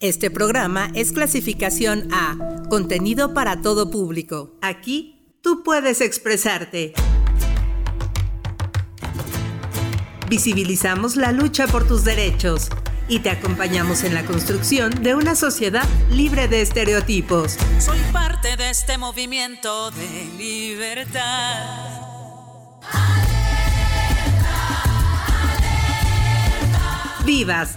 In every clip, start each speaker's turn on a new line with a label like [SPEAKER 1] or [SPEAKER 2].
[SPEAKER 1] Este programa es clasificación A, contenido para todo público. Aquí tú puedes expresarte. Visibilizamos la lucha por tus derechos y te acompañamos en la construcción de una sociedad libre de estereotipos.
[SPEAKER 2] Soy parte de este movimiento de libertad.
[SPEAKER 1] Vivas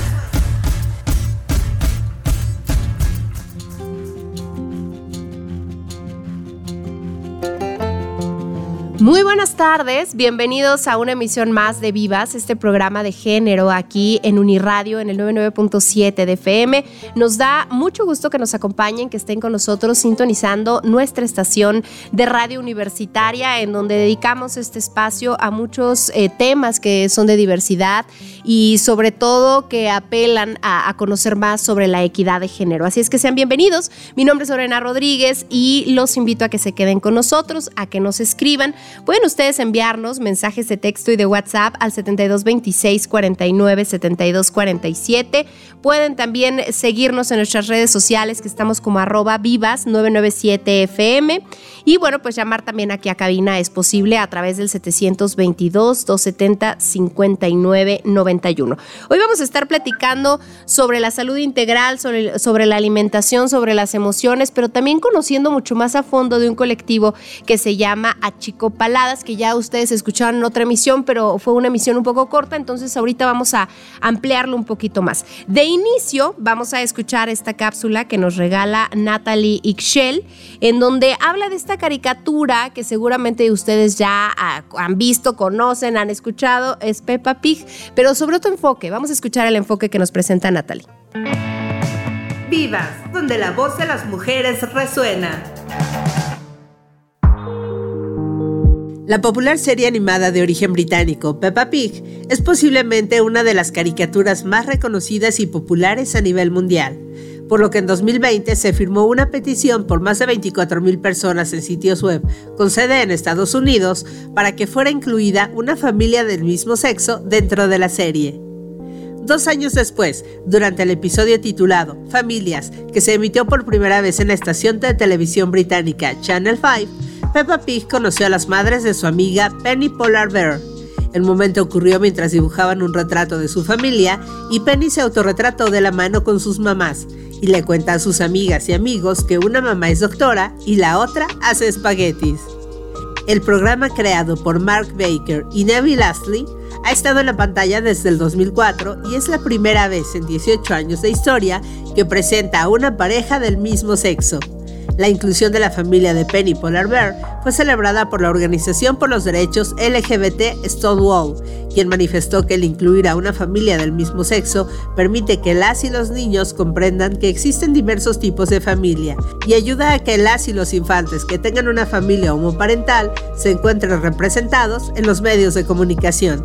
[SPEAKER 3] Muy buenas tardes, bienvenidos a una emisión más de Vivas, este programa de género aquí en Uniradio en el 99.7 de FM. Nos da mucho gusto que nos acompañen, que estén con nosotros sintonizando nuestra estación de radio universitaria en donde dedicamos este espacio a muchos eh, temas que son de diversidad y sobre todo que apelan a, a conocer más sobre la equidad de género. Así es que sean bienvenidos. Mi nombre es Lorena Rodríguez y los invito a que se queden con nosotros, a que nos escriban Pueden ustedes enviarnos mensajes de texto y de WhatsApp al 7226 49 72 47. Pueden también seguirnos en nuestras redes sociales que estamos como arroba vivas 997 FM. Y bueno, pues llamar también aquí a cabina es posible a través del 722 270 59 91. Hoy vamos a estar platicando sobre la salud integral, sobre, la alimentación, sobre las emociones, pero también conociendo mucho más a fondo de un colectivo que se llama Achicopaladas, que ya ustedes escucharon en otra emisión, pero fue una emisión un poco corta, entonces ahorita vamos a ampliarlo un poquito más. De inicio, vamos a escuchar esta cápsula que nos regala Natalie Ixchel, en donde habla de esta caricatura que seguramente ustedes ya ah, han visto, conocen, han escuchado, es Peppa Pig, pero sobre otro enfoque. Vamos a escuchar el enfoque que nos presenta Natalie.
[SPEAKER 1] Vivas, donde la voz de las mujeres resuena. La popular serie animada de origen británico, Peppa Pig, es posiblemente una de las caricaturas más reconocidas y populares a nivel mundial por lo que en 2020 se firmó una petición por más de 24.000 personas en sitios web con sede en Estados Unidos para que fuera incluida una familia del mismo sexo dentro de la serie. Dos años después, durante el episodio titulado Familias, que se emitió por primera vez en la estación de televisión británica Channel 5, Peppa Pig conoció a las madres de su amiga Penny Polar Bear. El momento ocurrió mientras dibujaban un retrato de su familia y Penny se autorretrató de la mano con sus mamás, y le cuenta a sus amigas y amigos que una mamá es doctora y la otra hace espaguetis. El programa creado por Mark Baker y Neville Astley ha estado en la pantalla desde el 2004 y es la primera vez en 18 años de historia que presenta a una pareja del mismo sexo. La inclusión de la familia de Penny Polar Bear fue celebrada por la Organización por los Derechos LGBT Stonewall, quien manifestó que el incluir a una familia del mismo sexo permite que las y los niños comprendan que existen diversos tipos de familia y ayuda a que las y los infantes que tengan una familia homoparental se encuentren representados en los medios de comunicación.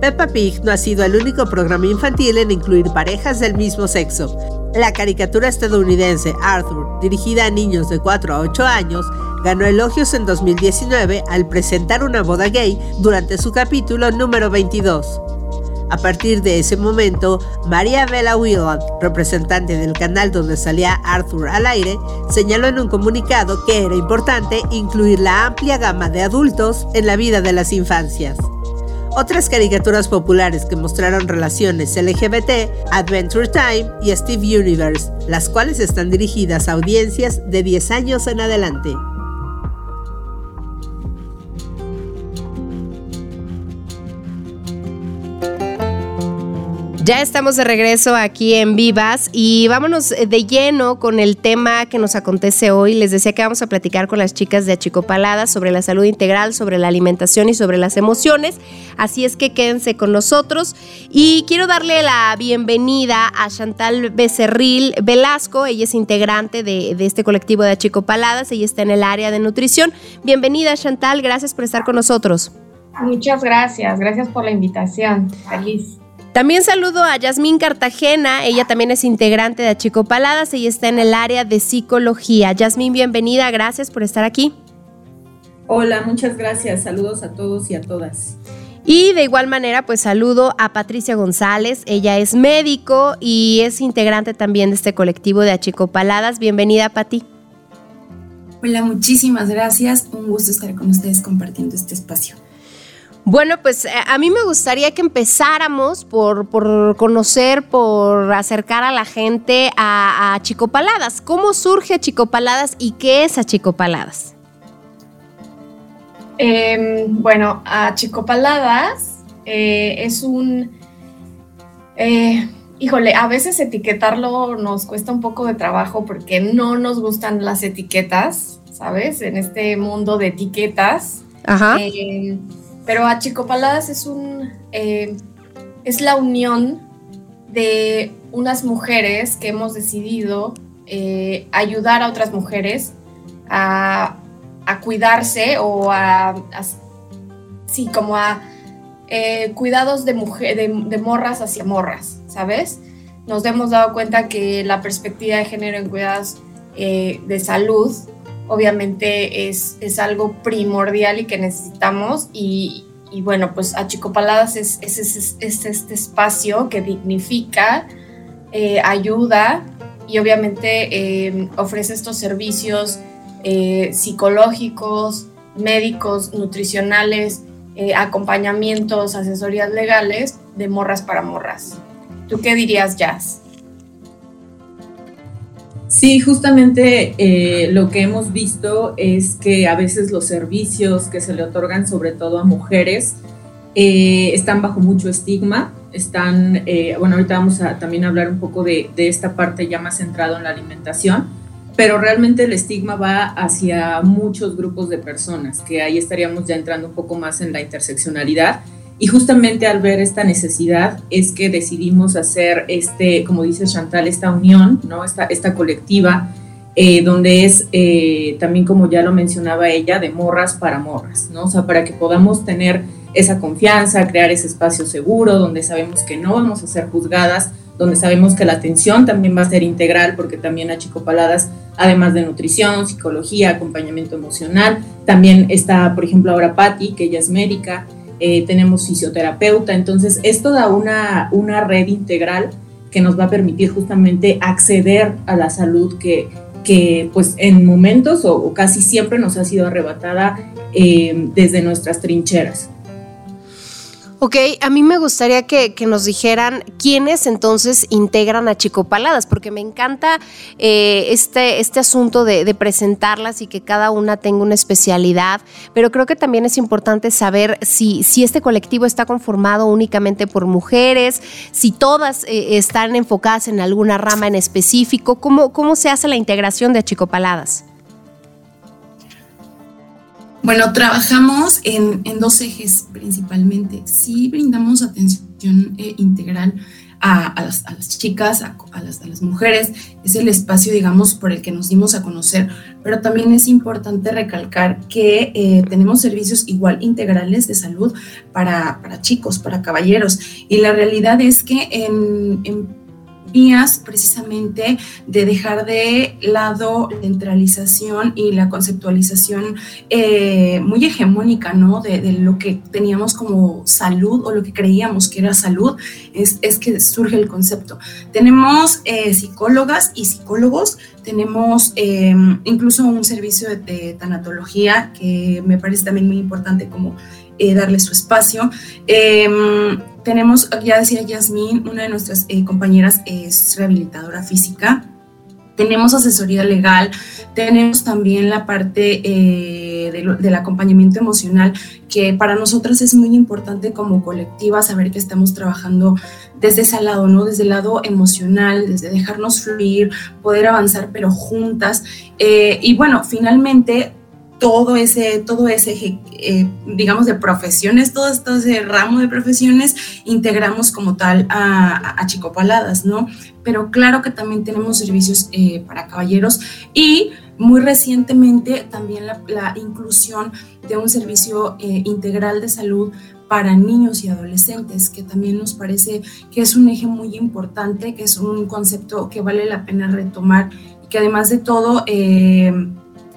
[SPEAKER 1] Peppa Pig no ha sido el único programa infantil en incluir parejas del mismo sexo. La caricatura estadounidense Arthur, dirigida a niños de 4 a 8 años, ganó elogios en 2019 al presentar una boda gay durante su capítulo número 22. A partir de ese momento, María Bella Whelan, representante del canal donde salía Arthur al aire, señaló en un comunicado que era importante incluir la amplia gama de adultos en la vida de las infancias. Otras caricaturas populares que mostraron relaciones LGBT, Adventure Time y Steve Universe, las cuales están dirigidas a audiencias de 10 años en adelante.
[SPEAKER 3] Ya estamos de regreso aquí en Vivas y vámonos de lleno con el tema que nos acontece hoy. Les decía que vamos a platicar con las chicas de Achicopalada sobre la salud integral, sobre la alimentación y sobre las emociones. Así es que quédense con nosotros. Y quiero darle la bienvenida a Chantal Becerril Velasco. Ella es integrante de, este colectivo de Achicopaladas. Ella está en el área de nutrición. Bienvenida Chantal, gracias por estar con nosotros.
[SPEAKER 4] Muchas gracias, gracias por la invitación. Feliz.
[SPEAKER 3] También saludo a Yasmín Cartagena, ella también es integrante de Achicopaladas, ella está en el área de psicología. Yasmín, bienvenida, gracias por estar aquí.
[SPEAKER 5] Hola, muchas gracias, saludos a todos y a todas.
[SPEAKER 3] Y de igual manera, pues saludo a Patricia González. Ella es médico y es integrante también de este colectivo de Achicopaladas. Bienvenida, Pati.
[SPEAKER 5] Hola, muchísimas gracias. Un gusto estar con ustedes compartiendo este espacio.
[SPEAKER 3] Bueno, pues eh, a mí me gustaría que empezáramos por, conocer, por acercar a la gente a, a Achicopaladas. ¿Cómo surge Achicopaladas y qué es Achicopaladas?
[SPEAKER 4] Eh, bueno, Achicopaladas eh, es un... Eh, híjole, a veces etiquetarlo nos cuesta un poco de trabajo porque no nos gustan las etiquetas, ¿sabes? En este mundo de etiquetas.
[SPEAKER 3] Ajá.
[SPEAKER 4] Pero Achicopaladas es un... Eh, es la unión de unas mujeres que hemos decidido eh, ayudar a otras mujeres a, a cuidarse o a, sí, como a eh, cuidados de, mujer, de, morras hacia morras, ¿sabes? Nos hemos dado cuenta que la perspectiva de género en cuidados de salud obviamente es, es, algo primordial y que necesitamos y, y bueno, pues Achicopaladas es, es, es, es, este espacio que dignifica, eh, ayuda y obviamente eh, ofrece estos servicios eh, psicológicos, médicos, nutricionales, eh, acompañamientos, asesorías legales de morras para morras. ¿Tú qué dirías, Jazz?
[SPEAKER 6] Sí, justamente eh, lo que hemos visto es que a veces los servicios que se le otorgan, sobre todo a mujeres, eh, están bajo mucho estigma. Están, eh, bueno, ahorita vamos a también hablar un poco de, esta parte ya más centrado en la alimentación, pero realmente el estigma va hacia muchos grupos de personas, que ahí estaríamos ya entrando un poco más en la interseccionalidad. Y justamente al ver esta necesidad es que decidimos hacer este, como dice Chantal, esta unión, ¿no? esta, esta colectiva, eh, donde es eh, también, como ya lo mencionaba ella, de morras para morras, ¿no? O sea, para que podamos tener esa confianza, crear ese espacio seguro, donde sabemos que no vamos a ser juzgadas, donde sabemos que la atención también va a ser integral, porque también a Chico Paladas, además de nutrición, psicología, acompañamiento emocional, también está, por ejemplo, ahora Patti, que ella es médica, eh, tenemos fisioterapeuta, entonces esto da una, una red integral que nos va a permitir justamente acceder a la salud que, que pues en momentos o, o, casi siempre nos ha sido arrebatada eh, desde nuestras trincheras.
[SPEAKER 3] Ok, a mí me gustaría que, que, nos dijeran quiénes entonces integran a Chicopaladas, porque me encanta eh, este, este asunto de, presentarlas y que cada una tenga una especialidad, pero creo que también es importante saber si, si este colectivo está conformado únicamente por mujeres, si todas eh, están enfocadas en alguna rama en específico, ¿cómo, cómo se hace la integración de Achicopaladas?
[SPEAKER 5] Bueno, trabajamos en, dos ejes principalmente. Sí brindamos atención eh, integral a, las, chicas, a, las, mujeres, es el espacio, digamos, por el que nos dimos a conocer, pero también es importante recalcar que eh, tenemos servicios igual integrales de salud para, para, chicos, para caballeros, y la realidad es que en, en precisamente de dejar de lado la centralización y la conceptualización eh, muy hegemónica, ¿no? De, lo que teníamos como salud o lo que creíamos que era salud, es, que surge el concepto. Tenemos eh, psicólogas y psicólogos, tenemos eh, incluso un servicio de, tanatología que me parece también muy importante como darle su espacio. Eh, tenemos, ya decía Yasmín, una de nuestras eh, compañeras es rehabilitadora física. Tenemos asesoría legal, tenemos también la parte eh, de, del acompañamiento emocional, que para nosotras es muy importante como colectiva saber que estamos trabajando desde ese lado, ¿no? Desde el lado emocional, desde dejarnos fluir, poder avanzar, pero juntas. Eh, y bueno, finalmente todo ese, todo ese eh, digamos, de profesiones, todo, todo, ese ramo de profesiones, integramos como tal a, a Chicopaladas, ¿no? Pero claro que también tenemos servicios eh, para caballeros y muy recientemente también la, la inclusión de un servicio eh, integral de salud para niños y adolescentes, que también nos parece que es un eje muy importante, que es un concepto que vale la pena retomar y que además de todo...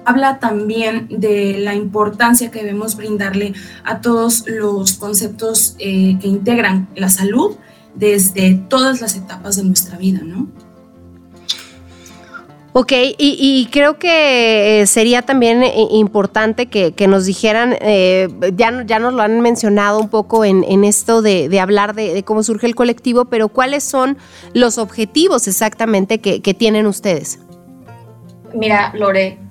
[SPEAKER 5] Habla también de la importancia que debemos brindarle a todos los conceptos eh, que integran la salud desde todas las etapas de nuestra vida, ¿no?
[SPEAKER 3] Ok, y, creo que eh, sería también eh, importante que, nos dijeran, ya, ya nos lo han mencionado un poco en, esto de, hablar de, cómo surge el colectivo, pero ¿cuáles son los objetivos exactamente que, que tienen ustedes?
[SPEAKER 4] Mira, Lore,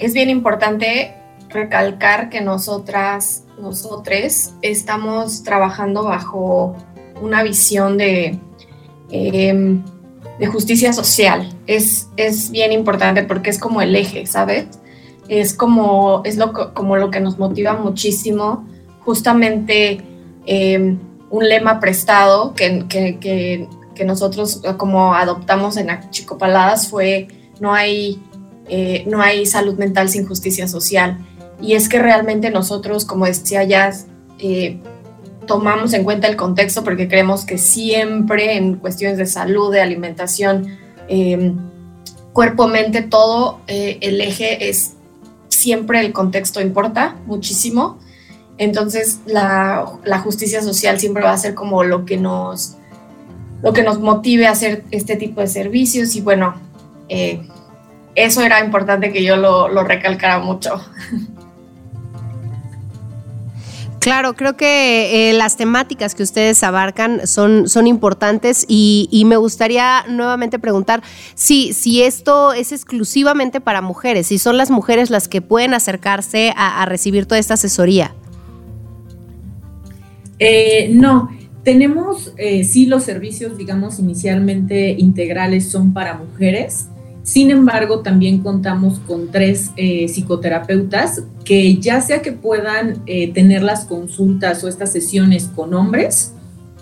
[SPEAKER 4] es bien importante recalcar que nosotras, nosotros estamos trabajando bajo una visión de, em, de justicia social. Es, es, bien importante porque es como el eje, ¿sabes? Es como, es lo, como lo que nos motiva muchísimo, justamente em, un lema prestado que, que, que, que, nosotros como adoptamos en Achicopaladas fue no hay eh, no hay salud mental sin justicia social. Y es que realmente nosotros, como decía ya, eh, tomamos en cuenta el contexto porque creemos que siempre en cuestiones de salud, de alimentación, em, cuerpo, mente, todo, eh, el eje es siempre el contexto importa muchísimo. Entonces la, justicia social siempre va a ser como lo que nos, lo que nos motive a hacer este tipo de servicios y bueno, eso era importante que yo lo, recalcara mucho.
[SPEAKER 3] Claro, creo que eh, las temáticas que ustedes abarcan son, son importantes y, me gustaría nuevamente preguntar si, si esto es exclusivamente para mujeres, si son las mujeres las que pueden acercarse a, recibir toda esta asesoría.
[SPEAKER 6] Eh, no, tenemos eh, sí los servicios, digamos, inicialmente integrales son para mujeres sin embargo, también contamos con tres eh, psicoterapeutas que ya sea que puedan eh, tener las consultas o estas sesiones con hombres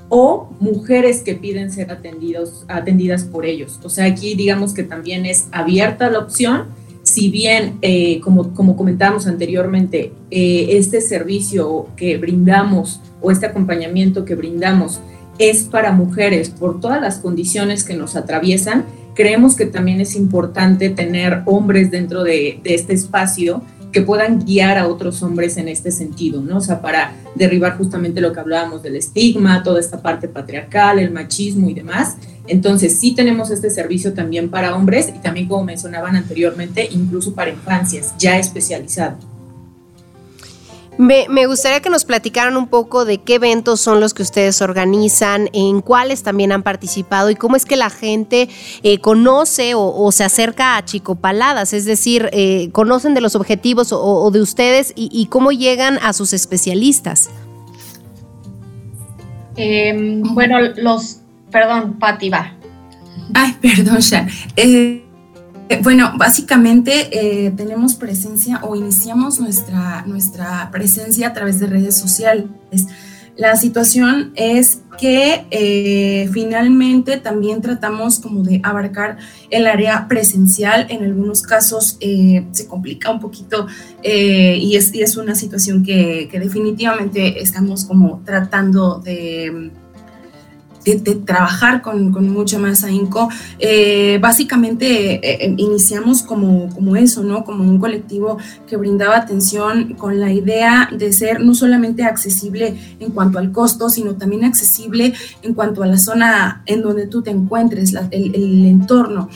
[SPEAKER 6] o mujeres que piden ser atendidos, atendidas por ellos. O sea, aquí digamos que también es abierta la opción. Si bien, eh, como, como comentábamos anteriormente, este servicio que brindamos o este acompañamiento que brindamos es para mujeres por todas las condiciones que nos atraviesan, creemos que también es importante tener hombres dentro de, este espacio que puedan guiar a otros hombres en este sentido, ¿no? O sea, para derribar justamente lo que hablábamos del estigma, toda esta parte patriarcal, el machismo y demás. Entonces, sí tenemos este servicio también para hombres y también, como mencionaban anteriormente, incluso para infancias, ya especializado.
[SPEAKER 3] Me, gustaría que nos platicaran un poco de qué eventos son los que ustedes organizan, en cuáles también han participado y cómo es que la gente eh, conoce o, se acerca a Chico Paladas, es decir, eh, conocen de los objetivos o, de ustedes y, cómo llegan a sus especialistas.
[SPEAKER 4] Em, bueno, los, perdón, Pati, va.
[SPEAKER 5] Ay, perdón. Eh, eh, bueno, básicamente eh, tenemos presencia o iniciamos nuestra, nuestra presencia a través de redes sociales. La situación es que eh, finalmente también tratamos como de abarcar el área presencial. En algunos casos se complica un poquito y, es, y, es, una situación que, que definitivamente estamos como tratando de de, trabajar con, con, mucho más ahínco. Eh, básicamente eh, eh, iniciamos como, como eso, ¿no? Como un colectivo que brindaba atención con la idea de ser no solamente accesible en cuanto al costo, sino también accesible en cuanto a la zona en donde tú te encuentres, el, el, entorno.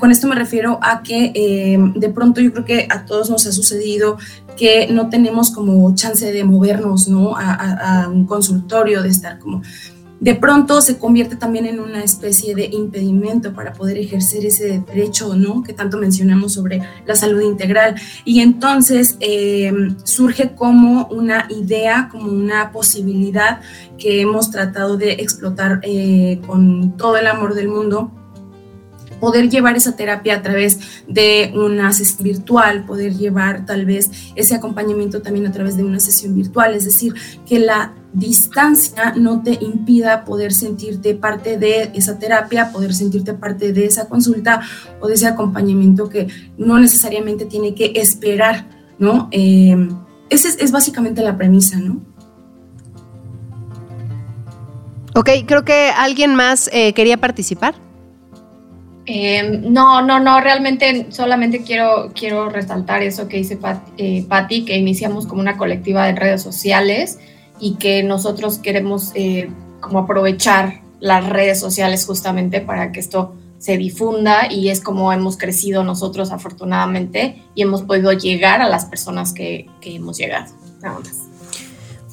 [SPEAKER 5] con esto me refiero a que de pronto yo creo que a todos nos ha sucedido que no tenemos como chance de movernos, ¿no? a un consultorio, de estar como de pronto se convierte también en una especie de impedimento para poder ejercer ese derecho, ¿no? Que tanto mencionamos sobre la salud integral. Y entonces eh, surge como una idea, como una posibilidad que hemos tratado de explotar eh, con todo el amor del mundo poder llevar esa terapia a través de una sesión virtual, poder llevar tal vez ese acompañamiento también a través de una sesión virtual, es decir, que la distancia no te impida poder sentirte parte de esa terapia, poder sentirte parte de esa consulta o de ese acompañamiento que no necesariamente tiene que esperar, ¿no? Eh, esa es, básicamente la premisa, ¿no?
[SPEAKER 3] Ok, creo que alguien más eh, quería participar.
[SPEAKER 4] Eh, no, no, no, realmente solamente quiero, quiero resaltar eso que dice eh, Patti, que iniciamos como una colectiva de redes sociales y que nosotros queremos eh, como aprovechar las redes sociales justamente para que esto se difunda y es como hemos crecido nosotros afortunadamente y hemos podido llegar a las personas que, que hemos llegado. Nada más.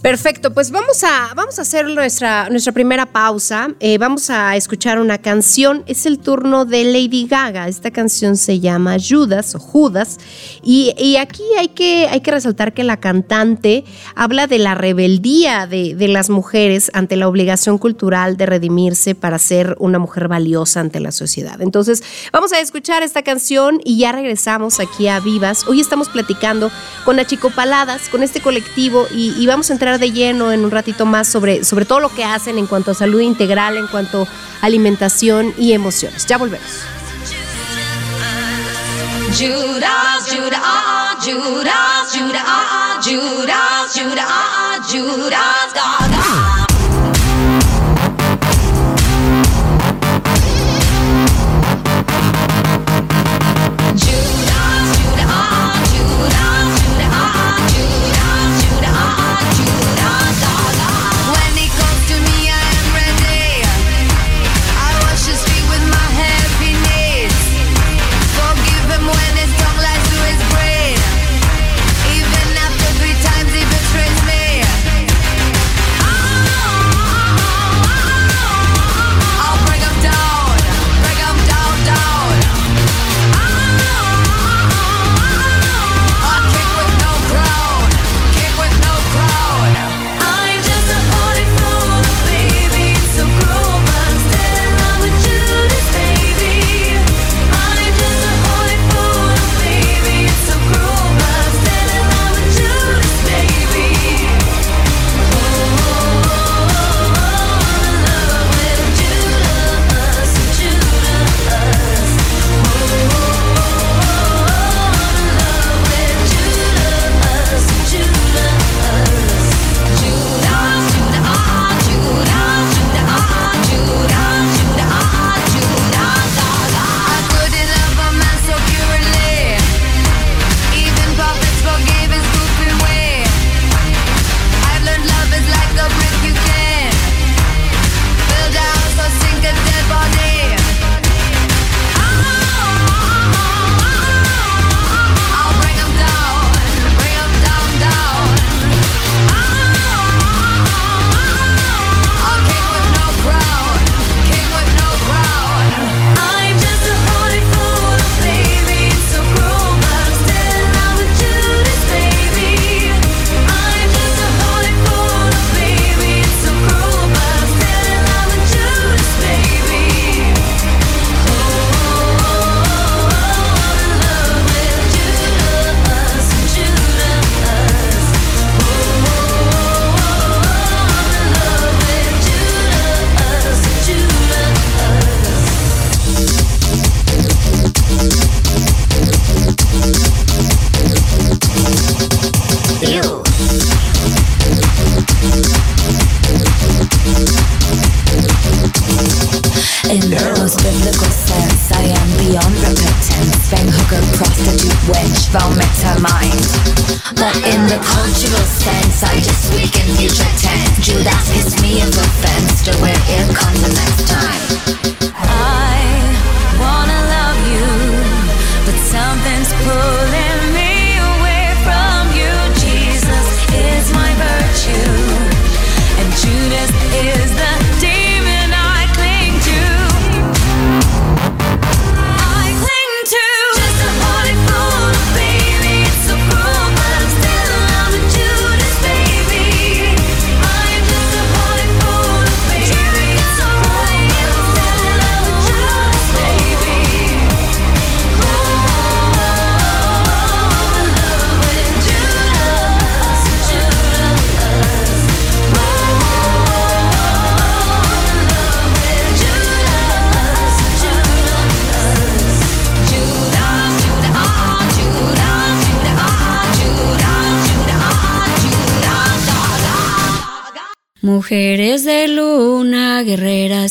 [SPEAKER 7] Perfecto, pues vamos a, vamos a hacer nuestra, nuestra primera pausa. Eh, vamos a escuchar una canción. Es el turno de Lady Gaga. Esta canción se llama Judas o Judas. Y, aquí hay que, hay que resaltar que la cantante habla de la rebeldía de, de las mujeres ante la obligación cultural de redimirse para ser una mujer valiosa ante la sociedad. Entonces, vamos a escuchar esta canción y ya regresamos aquí a Vivas. Hoy estamos platicando con Achicopaladas, con este colectivo, y, y vamos a entrar de lleno en un ratito más sobre, sobre todo lo que hacen en cuanto a salud integral, en cuanto a alimentación y emociones. Ya volvemos.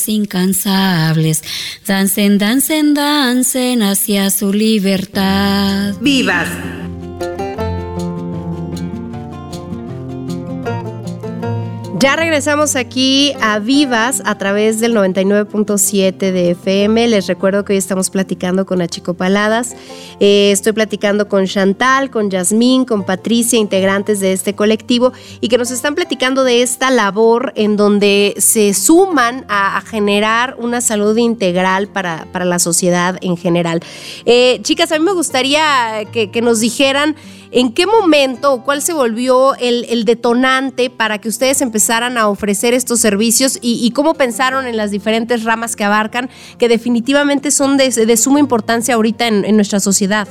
[SPEAKER 8] Incansables, dancen, dancen, dancen hacia su libertad.
[SPEAKER 1] ¡Vivas!
[SPEAKER 3] Ya regresamos aquí a Vivas a través del 99.7 de FM. Les recuerdo que hoy estamos platicando con Achicopaladas. Eh, estoy platicando con Chantal, con Yasmín, con Patricia, integrantes de este colectivo, y que nos están platicando de esta labor en donde se suman a, generar una salud integral para, la sociedad en general. Eh, chicas, a mí me gustaría que nos dijeran ¿En qué momento o cuál se volvió el, detonante para que ustedes empezaran a ofrecer estos servicios y, cómo pensaron en las diferentes ramas que abarcan, que definitivamente son de, suma importancia ahorita en, nuestra sociedad?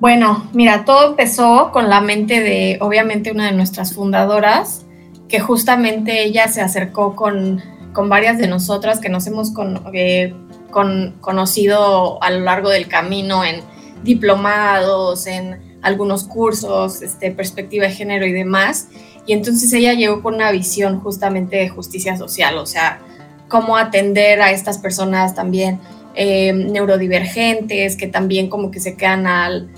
[SPEAKER 4] Bueno, mira, todo empezó con la mente de, obviamente, una de nuestras fundadoras, que justamente ella se acercó con, varias de nosotras que nos hemos eh, conocido a lo largo del camino en diplomados, en algunos cursos, este, perspectiva de género y demás. Y entonces ella llegó con una visión justamente de justicia social, o sea, cómo atender a estas personas también eh, neurodivergentes, que también como que se quedan al,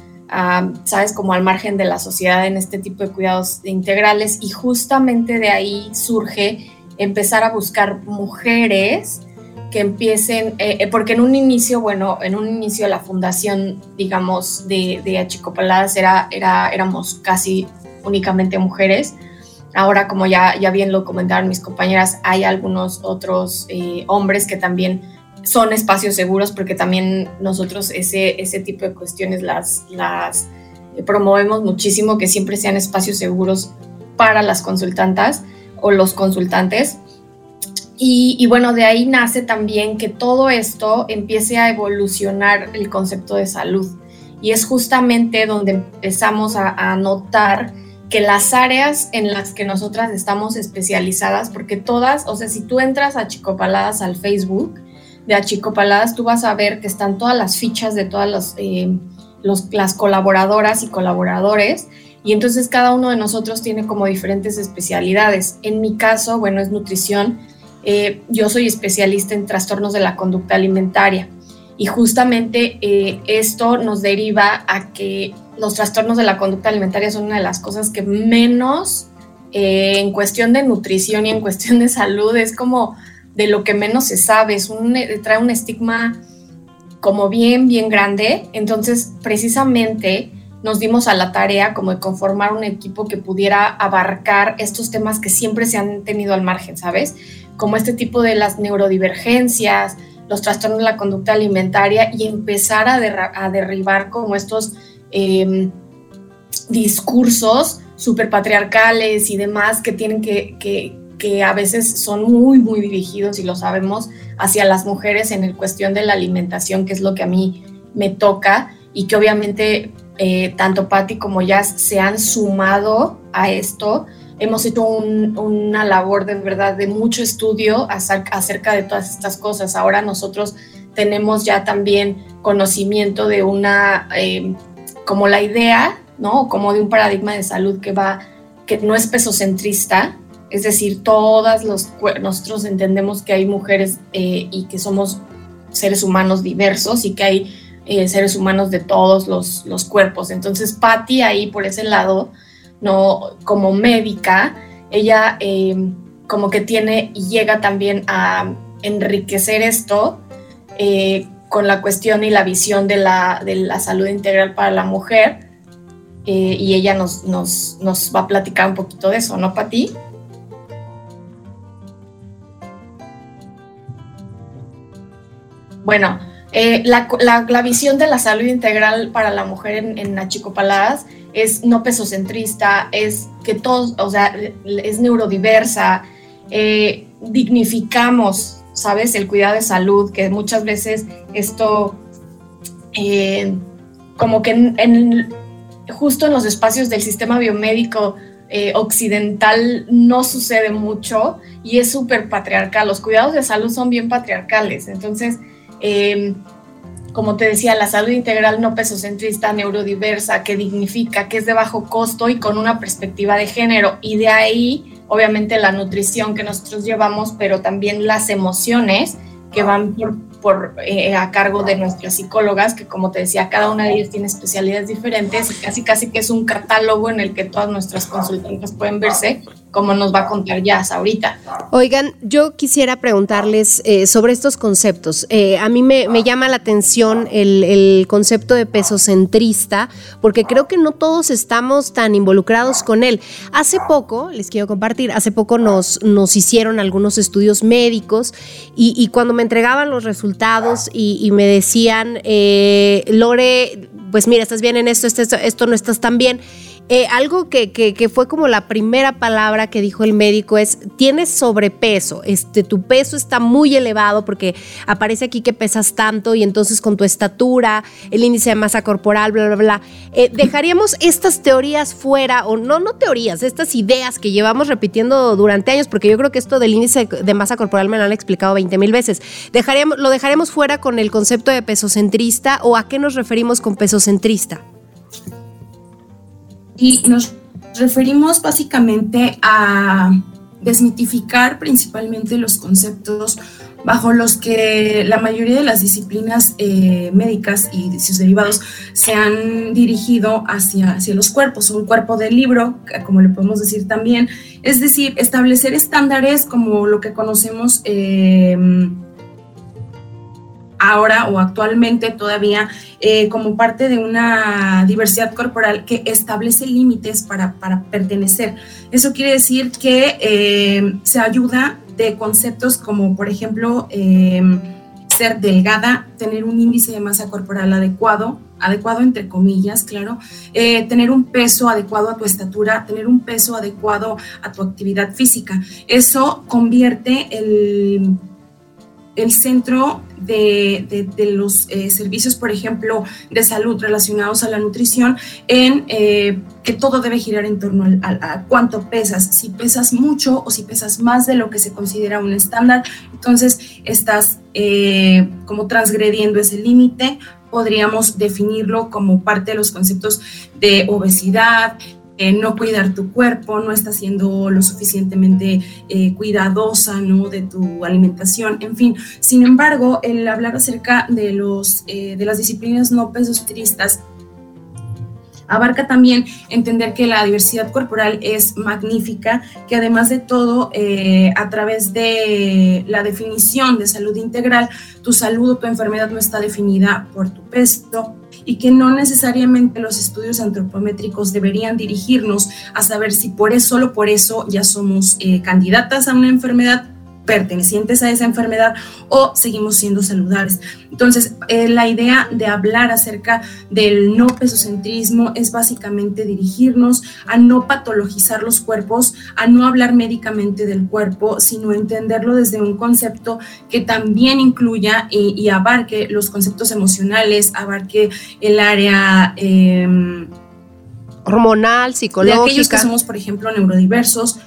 [SPEAKER 4] sabes, como al margen de la sociedad en este tipo de cuidados integrales. Y justamente de ahí surge empezar a buscar mujeres que empiecen, eh, eh, porque en un inicio, bueno, en un inicio la fundación, digamos, de, de Achicopaladas era, era, éramos casi únicamente mujeres. Ahora, como ya, ya bien lo comentaron mis compañeras, hay algunos otros eh, hombres que también son espacios seguros, porque también nosotros ese, ese tipo de cuestiones las, las promovemos muchísimo, que siempre sean espacios seguros para las consultantas o los consultantes. Y, bueno, de ahí nace también que todo esto empiece a evolucionar el concepto de salud. Y es justamente donde empezamos a, notar que las áreas en las que nosotras estamos especializadas, porque todas, o sea, si tú entras a Chicopaladas al Facebook de Achicopaladas, tú vas a ver que están todas las fichas de todas eh, las colaboradoras y colaboradores. Y entonces cada uno de nosotros tiene como diferentes especialidades. En mi caso, bueno, es nutrición eh, yo soy especialista en trastornos de la conducta alimentaria y justamente eh, esto nos deriva a que los trastornos de la conducta alimentaria son una de las cosas que menos eh, en cuestión de nutrición y en cuestión de salud es como de lo que menos se sabe, es un, trae un estigma como bien, bien grande. Entonces, precisamente nos dimos a la tarea como de conformar un equipo que pudiera abarcar estos temas que siempre se han tenido al margen, ¿sabes? Como este tipo de las neurodivergencias, los trastornos de la conducta alimentaria y empezar a, derribar como estos em, discursos superpatriarcales y demás que tienen que, que, a veces son muy, muy dirigidos, y lo sabemos, hacia las mujeres en el cuestión de la alimentación, que es lo que a mí me toca y que obviamente eh, tanto Patti como Jazz se han sumado a esto hemos hecho una labor de verdad de mucho estudio acerca de todas estas cosas. Ahora nosotros tenemos ya también conocimiento de una, eh, como la idea, ¿no? Como de un paradigma de salud que va, que no es pesocentrista, es decir, todas los, nosotros entendemos que hay mujeres eh, y que somos seres humanos diversos y que hay eh, seres humanos de todos los, los cuerpos. Entonces, Patti ahí por ese lado, ¿no? Como médica, ella eh, como que tiene y llega también a enriquecer esto eh, con la cuestión y la visión de la, de la salud integral para la mujer. Eh, y ella nos, nos, nos, va a platicar un poquito de eso, ¿no, Pati? Bueno, la, la, la, visión de la salud integral para la mujer en, en Achicopaladas es no pesocentrista, es que todos, o sea, es neurodiversa, eh, dignificamos, ¿sabes? El cuidado de salud, que muchas veces esto, eh, como que justo en los espacios del sistema biomédico eh, occidental no sucede mucho y es súper patriarcal. Los cuidados de salud son bien patriarcales, entonces como te decía, la salud integral no pesocentrista, neurodiversa, que dignifica, que es de bajo costo y con una perspectiva de género. Y de ahí obviamente la nutrición que nosotros llevamos, pero también las emociones que van por, por eh, a cargo de nuestras psicólogas, que como te decía, cada una de ellas tiene especialidades diferentes casi casi que es un catálogo en el que todas nuestras consultantes pueden verse, como nos va a contar Jazz ahorita.
[SPEAKER 3] Oigan, yo quisiera preguntarles eh, sobre estos conceptos. Eh, a mí me, me, llama la atención el, el, concepto de peso centrista, porque creo que no todos estamos tan involucrados con él. Hace poco, les quiero compartir, hace poco nos, nos hicieron algunos estudios médicos y, y cuando me entregaban los resultados y, y me decían, eh, Lore, pues mira, estás bien en esto, esto, esto, esto no estás tan bien. Eh, algo que, que, fue como la primera palabra que dijo el médico es, tienes sobrepeso, este, tu peso está muy elevado porque aparece aquí que pesas tanto y entonces con tu estatura, el índice de masa corporal, bla, bla, bla. Eh, dejaríamos estas teorías fuera, o no, no teorías, estas ideas que llevamos repitiendo durante años, porque yo creo que esto del índice de masa corporal me lo han explicado 20 mil veces. Dejaríamos, ¿Lo dejaremos fuera con el concepto de peso centrista o a qué nos referimos con peso centrista?
[SPEAKER 5] Y nos referimos básicamente a desmitificar principalmente los conceptos bajo los que la mayoría de las disciplinas eh, médicas y sus derivados se han dirigido hacia, hacia los cuerpos, un cuerpo del libro, como le podemos decir también, es decir, establecer estándares como lo que conocemos. Eh, ahora o actualmente todavía eh, como parte de una diversidad corporal que establece límites para, para pertenecer. Eso quiere decir que eh, se ayuda de conceptos como, por ejemplo, eh, ser delgada, tener un índice de masa corporal adecuado, adecuado entre comillas, claro, eh, tener un peso adecuado a tu estatura, tener un peso adecuado a tu actividad física. Eso convierte el el centro de, de, los eh, servicios, por ejemplo, de salud relacionados a la nutrición, en eh, que todo debe girar en torno a cuánto pesas. Si pesas mucho o si pesas más de lo que se considera un estándar, entonces estás eh, como transgrediendo ese límite. Podríamos definirlo como parte de los conceptos de obesidad, eh, no cuidar tu cuerpo, no estás siendo lo suficientemente eh, cuidadosa ¿no? de tu alimentación, en fin. Sin embargo, el hablar acerca de, los, eh, de las disciplinas no pesostristas abarca también entender que la diversidad corporal es magnífica, que además de todo, a través de la definición de salud integral, tu salud o tu enfermedad no está definida por tu peso, y que no necesariamente los estudios antropométricos deberían dirigirnos a saber si por eso, solo por eso ya somos eh, candidatas a una enfermedad pertenecientes a esa enfermedad o seguimos siendo saludables. Entonces, eh, la idea de hablar acerca del no pesocentrismo es básicamente dirigirnos a no patologizar los cuerpos, a no hablar médicamente del cuerpo, sino entenderlo desde un concepto que también incluya y, y abarque los conceptos emocionales, abarque el área... Eh,
[SPEAKER 3] hormonal, psicológica.
[SPEAKER 5] De aquellos que somos, por ejemplo, neurodiversos,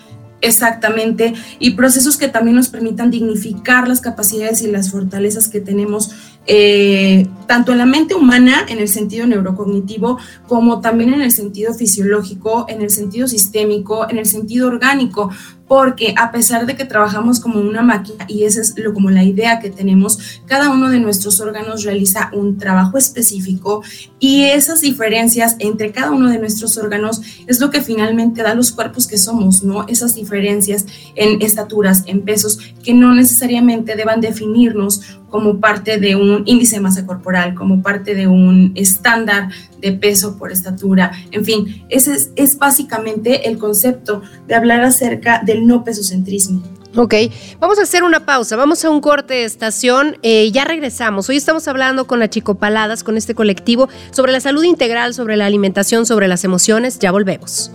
[SPEAKER 5] Exactamente, y procesos que también nos permitan dignificar las capacidades y las fortalezas que tenemos eh, tanto en la mente humana, en el sentido neurocognitivo, como también en el sentido fisiológico, en el sentido sistémico, en el sentido orgánico, porque a pesar de que trabajamos como una máquina, y esa es lo, como la idea que tenemos, cada uno de nuestros órganos realiza un trabajo específico y esas diferencias entre cada uno de nuestros órganos es lo que finalmente da los cuerpos que somos, ¿no? Esas diferencias en estaturas, en pesos, que no necesariamente deban definirnos como parte de un índice de masa corporal, como parte de un estándar de peso por estatura, en fin, ese es, es básicamente el concepto de hablar acerca del no pesocentrismo.
[SPEAKER 3] Ok, vamos a hacer una pausa, vamos a un corte de estación, eh, ya regresamos. Hoy estamos hablando con Achicopaladas, con este colectivo, sobre la salud integral, sobre la alimentación, sobre las emociones, ya volvemos.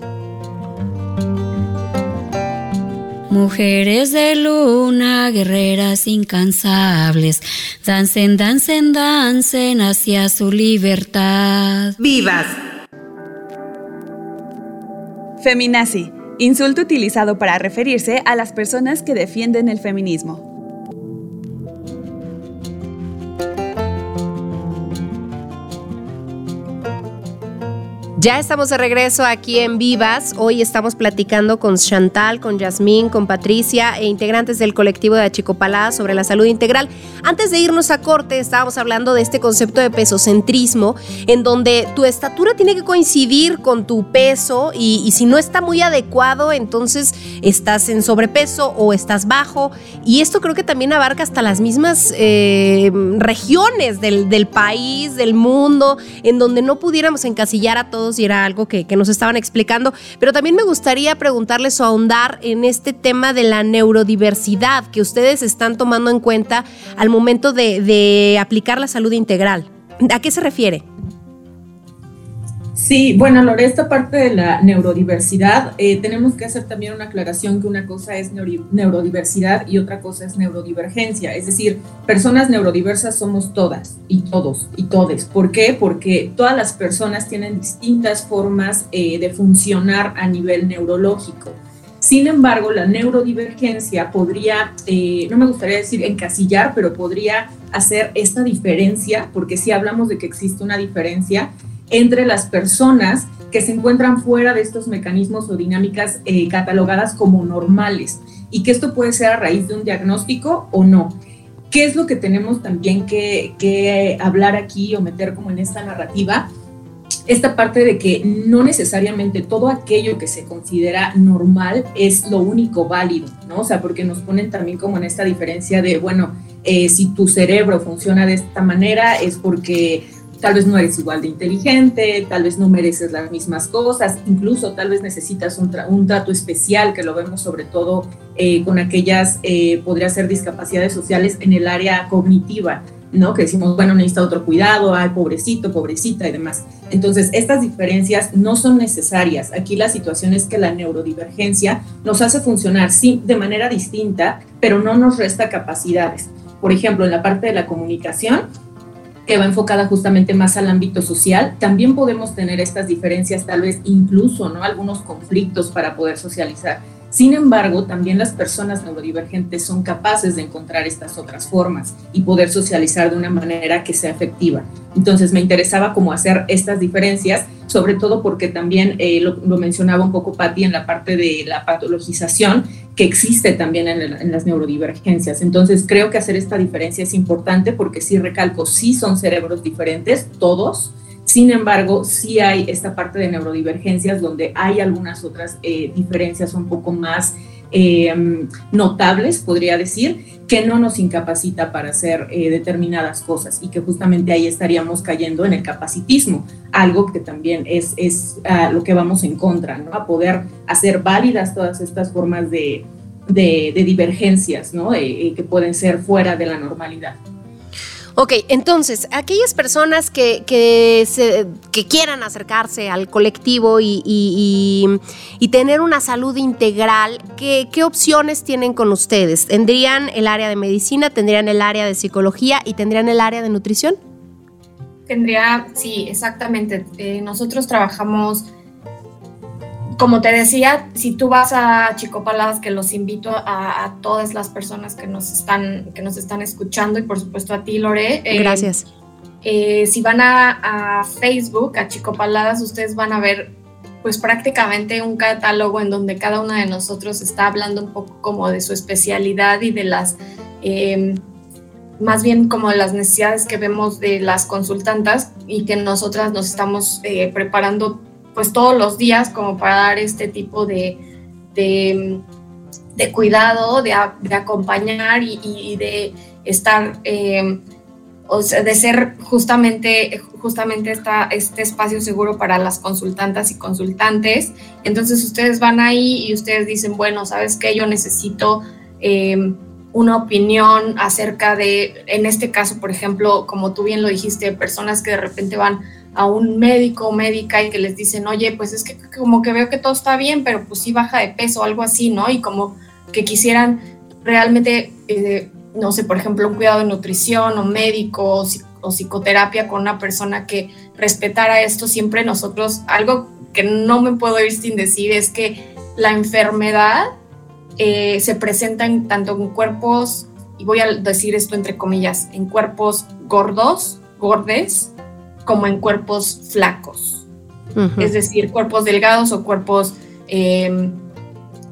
[SPEAKER 8] Mujeres de luna, guerreras incansables, dancen, dancen, dancen hacia su libertad.
[SPEAKER 1] ¡Vivas!
[SPEAKER 9] Feminazi, insulto utilizado para referirse a las personas que defienden el feminismo.
[SPEAKER 3] Ya estamos de regreso aquí en Vivas. Hoy estamos platicando con Chantal, con Yasmín, con Patricia e integrantes del colectivo de Achicopalada sobre la salud integral. Antes de irnos a corte, estábamos hablando de este concepto de pesocentrismo, en donde tu estatura tiene que coincidir con tu peso y, si no está muy adecuado, entonces estás en sobrepeso o estás bajo. Y esto creo que también abarca hasta las mismas eh, regiones del, del país, del mundo, en donde no pudiéramos encasillar a todos y era algo que, nos estaban explicando. Pero también me gustaría preguntarles o ahondar en este tema de la neurodiversidad que ustedes están tomando en cuenta al momento de, de aplicar la salud integral. ¿A qué se refiere?
[SPEAKER 6] Sí, bueno, Lore, esta parte de la neurodiversidad, eh, tenemos que hacer también una aclaración que una cosa es neurodiversidad y otra cosa es neurodivergencia. Es decir, personas neurodiversas somos todas y todos y todes. ¿Por qué? Porque todas las personas tienen distintas formas eh, de funcionar a nivel neurológico. Sin embargo, la neurodivergencia podría, eh, no me gustaría decir encasillar, pero podría hacer esta diferencia, porque si hablamos de que existe una diferencia entre las personas que se encuentran fuera de estos mecanismos o dinámicas eh, catalogadas como normales y que esto puede ser a raíz de un diagnóstico o no. ¿Qué es lo que tenemos también que, hablar aquí o meter como en esta narrativa? Esta parte de que no necesariamente todo aquello que se considera normal es lo único válido, ¿no? O sea, porque nos ponen también como en esta diferencia de, bueno, eh, si tu cerebro funciona de esta manera es porque tal vez no eres igual de inteligente, tal vez no mereces las mismas cosas, incluso tal vez necesitas un, trato especial, que lo vemos sobre todo eh, con aquellas, eh, podría ser discapacidades sociales en el área cognitiva, ¿no? Que decimos, bueno, necesita otro cuidado, ay, pobrecito, pobrecita y demás. Entonces, estas diferencias no son necesarias. Aquí la situación es que la neurodivergencia nos hace funcionar, sí, de manera distinta, pero no nos resta capacidades. Por ejemplo, en la parte de la comunicación, que va enfocada justamente más al ámbito social, también podemos tener estas diferencias, tal vez incluso, ¿no? Algunos conflictos para poder socializar. Sin embargo, también las personas neurodivergentes son capaces de encontrar estas otras formas y poder socializar de una manera que sea efectiva. Entonces, me interesaba cómo hacer estas diferencias, sobre todo porque también eh, lo, mencionaba un poco Patti en la parte de la patologización, que existe también en, las neurodivergencias. Entonces, creo que hacer esta diferencia es importante porque sí recalco, sí son cerebros diferentes, todos. Sin embargo, sí hay esta parte de neurodivergencias donde hay algunas otras eh, diferencias un poco más Em, notables, podría decir, que no nos incapacita para hacer eh, determinadas cosas y que justamente ahí estaríamos cayendo en el capacitismo, algo que también es, es ah, lo que vamos en contra, ¿no? A poder hacer válidas todas estas formas de, de, divergencias, ¿no? Eh, eh, que pueden ser fuera de la normalidad.
[SPEAKER 3] Ok, entonces, aquellas personas que, que, se, que quieran acercarse al colectivo y, y, tener una salud integral, ¿qué, ¿qué, opciones tienen con ustedes? ¿Tendrían el área de medicina, tendrían el área de psicología y tendrían el área de nutrición?
[SPEAKER 4] Tendría, sí, exactamente. Eh, nosotros trabajamos como te decía, si tú vas a Chico Paladas, que los invito a, todas las personas que nos están, que nos están escuchando y por supuesto a ti, Lore.
[SPEAKER 3] Eh, Gracias.
[SPEAKER 4] Eh, si van a, Facebook, a Chico Paladas, ustedes van a ver pues prácticamente un catálogo en donde cada una de nosotros está hablando un poco como de su especialidad y de las, em, más bien como de las necesidades que vemos de las consultantas y que nosotras nos estamos eh, preparando pues todos los días como para dar este tipo de, de, cuidado, de, acompañar y, de estar, eh, o sea, de ser justamente, justamente esta, este espacio seguro para las consultantas y consultantes. Entonces ustedes van ahí y ustedes dicen, bueno, ¿sabes qué? Yo necesito... Eh, una opinión acerca de, en este caso, por ejemplo, como tú bien lo dijiste, personas que de repente van a un médico o médica y que les dicen, oye, pues es que como que veo que todo está bien, pero pues sí baja de peso o algo así, ¿no? Y como que quisieran realmente, eh, no sé, por ejemplo, un cuidado de nutrición o médico o, psicoterapia con una persona que respetara esto, siempre nosotros, algo que no me puedo ir sin decir es que la enfermedad eh, se presenta en, tanto en cuerpos, y voy a decir esto entre comillas, en cuerpos gordos, gordes, como en cuerpos flacos. es decir, cuerpos delgados o cuerpos, em,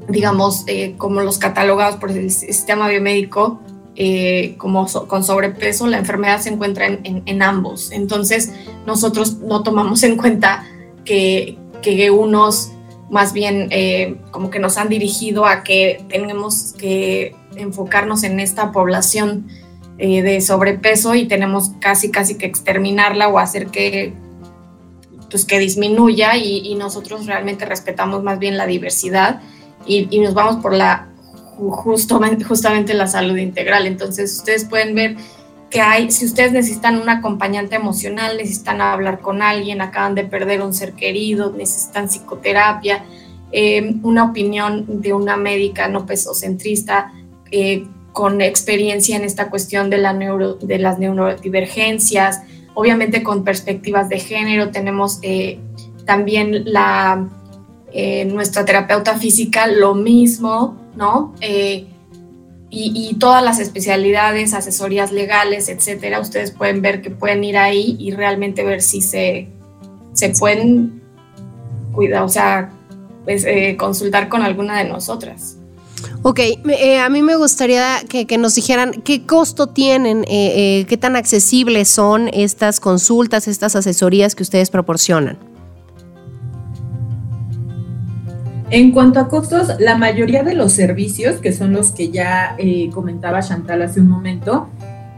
[SPEAKER 4] digamos, eh, como los catalogados por el sistema biomédico, eh, como con sobrepeso, la enfermedad se encuentra en, ambos. Entonces, nosotros no tomamos en cuenta que, que unos más bien eh, como que nos han dirigido a que tenemos que enfocarnos en esta población de sobrepeso y tenemos casi casi que exterminarla o hacer que pues que disminuya y, nosotros realmente respetamos más bien la diversidad y, nos vamos por la justamente, justamente la salud integral. Entonces ustedes pueden ver que hay, si ustedes necesitan un acompañante emocional, necesitan hablar con alguien, acaban de perder un ser querido, necesitan psicoterapia, eh, una opinión de una médica no pesocentrista eh, con experiencia en esta cuestión de, la neuro, de las neurodivergencias, obviamente con perspectivas de género, tenemos eh, también la, eh, nuestra terapeuta física, lo mismo, ¿no? Eh, y, todas las especialidades, asesorías legales, etcétera, ustedes pueden ver que pueden ir ahí y realmente ver si se, se pueden cuidar, o sea, pues, consultar con alguna de nosotras.
[SPEAKER 3] Ok, eh, a mí me gustaría que, nos dijeran qué costo tienen, eh, eh, qué tan accesibles son estas consultas, estas asesorías que ustedes proporcionan.
[SPEAKER 6] En cuanto a costos, la mayoría de los servicios, que son los que ya comentaba Chantal hace un momento,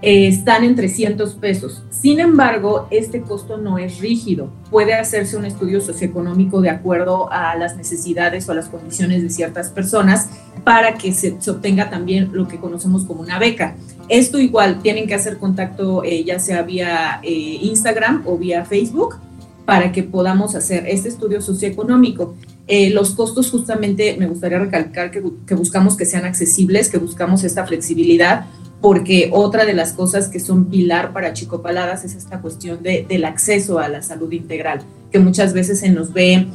[SPEAKER 6] están en 300 pesos. Sin embargo, este costo no es rígido. Puede hacerse un estudio socioeconómico de acuerdo a las necesidades o a las condiciones de ciertas personas para que se, obtenga también lo que conocemos como una beca. Esto igual, tienen que hacer contacto eh, ya sea vía eh, Instagram o vía Facebook para que podamos hacer este estudio socioeconómico. Eh, los costos justamente me gustaría recalcar que, que buscamos que sean accesibles, que buscamos esta flexibilidad porque otra de las cosas que son pilar para Chico Paladas es esta cuestión de, del acceso a la salud integral, que muchas veces se nos ve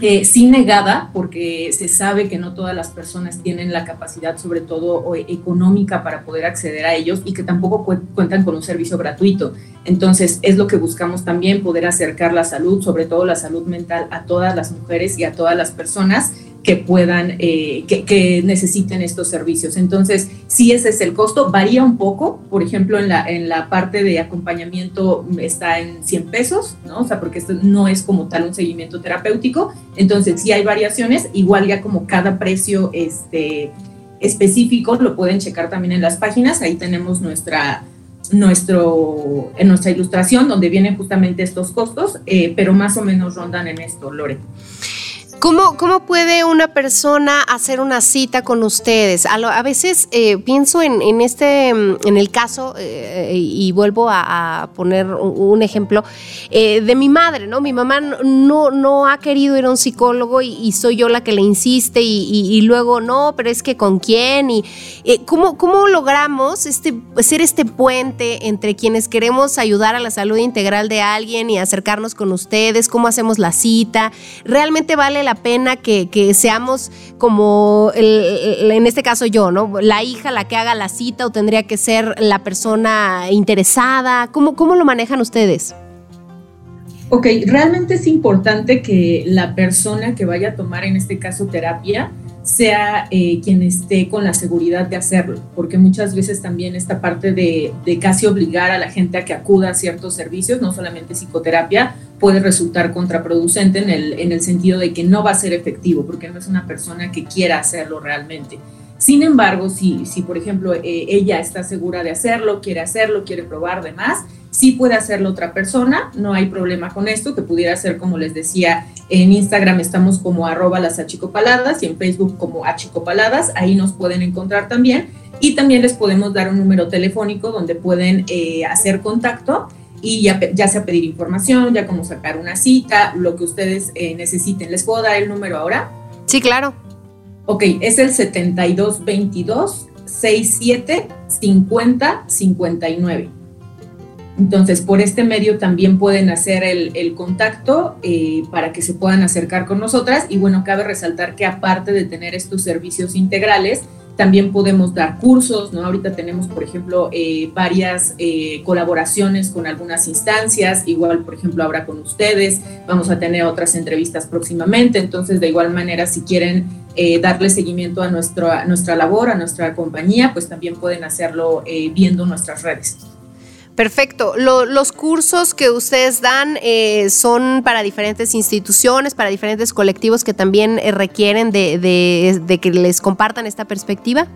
[SPEAKER 6] eh, negada, porque se sabe que no todas las personas tienen la capacidad, sobre todo económica, para poder acceder a ellos y que tampoco cuentan con un servicio gratuito. Entonces, es lo que buscamos también, poder acercar la salud, sobre todo la salud mental, a todas las mujeres y a todas las personas que puedan, eh, que, necesiten estos servicios. Entonces, si ese es el costo, varía un poco. Por ejemplo, en la, en la parte de acompañamiento está en 100 pesos, ¿no? O sea, porque esto no es como tal un seguimiento terapéutico. Entonces, si hay variaciones, igual ya como cada precio este, específico, lo pueden checar también en las páginas. Ahí tenemos nuestra nuestro, en nuestra ilustración donde vienen justamente estos costos, eh, pero más o menos rondan en esto, Lore.
[SPEAKER 3] ¿Cómo, ¿Cómo, puede una persona hacer una cita con ustedes? A, veces eh, pienso en, en, este, mm, en el caso, eh, y vuelvo a, poner un, ejemplo, eh, de mi madre, ¿no? Mi mamá no, no ha querido ir a un psicólogo y, soy yo la que le insiste y, luego no, pero es que con quién y ¿cómo, ¿cómo, logramos este, ser este puente entre quienes queremos ayudar a la salud integral de alguien y acercarnos con ustedes? ¿Cómo hacemos la cita? ¿Realmente vale la pena que, seamos como, en este caso yo, ¿no? La hija la que haga la cita o tendría que ser la persona interesada. ¿Cómo, cómo lo manejan ustedes?
[SPEAKER 6] Ok, realmente es importante que la persona que vaya a tomar en este caso terapia sea eh, quien esté con la seguridad de hacerlo, porque muchas veces también esta parte de, casi obligar a la gente a que acuda a ciertos servicios, no solamente psicoterapia, puede resultar contraproducente en el, en el sentido de que no va a ser efectivo, porque no es una persona que quiera hacerlo realmente. Sin embargo, si, si por ejemplo eh, ella está segura de hacerlo, quiere hacerlo, quiere probar demás, sí puede hacerlo otra persona, no hay problema con esto, que pudiera ser como les decía, en Instagram estamos como arroba las achicopaladas y en Facebook como achicopaladas, ahí nos pueden encontrar también y también les podemos dar un número telefónico donde pueden eh, hacer contacto y ya, ya, sea pedir información, ya como sacar una cita, lo que ustedes eh, necesiten. ¿Les puedo dar el número ahora?
[SPEAKER 3] Sí, claro.
[SPEAKER 6] Ok, es el 7222 67 50 59. Entonces, por este medio también pueden hacer el, contacto eh, para que se puedan acercar con nosotras. Y bueno, cabe resaltar que aparte de tener estos servicios integrales, también podemos dar cursos, ¿no? Ahorita tenemos, por ejemplo, eh, varias eh, colaboraciones con algunas instancias, igual, por ejemplo, ahora con ustedes, vamos a tener otras entrevistas próximamente, entonces, de igual manera, si quieren eh, darle seguimiento a, nuestro, a nuestra labor, a nuestra compañía, pues también pueden hacerlo viendo nuestras redes.
[SPEAKER 3] Perfecto. los cursos que ustedes dan eh, son para diferentes instituciones, para diferentes colectivos que también eh, requieren de, que les compartan esta perspectiva.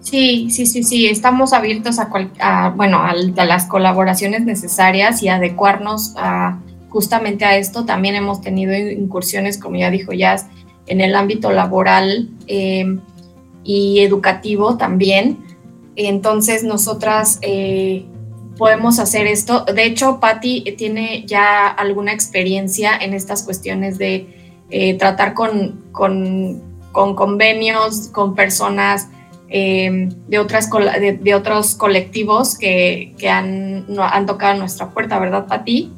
[SPEAKER 4] Sí, sí, sí, sí. Estamos abiertos a, bueno, a, las colaboraciones necesarias y adecuarnos a, justamente a esto. También hemos tenido incursiones, como ya dijo Jazz, en el ámbito laboral eh, y educativo también. Entonces, nosotras podemos hacer esto. De hecho, Patti tiene ya alguna experiencia en estas cuestiones de eh, tratar con, con, convenios, con personas eh, de, otras, de, otros colectivos que, han, han, tocado nuestra puerta, ¿verdad, Patti?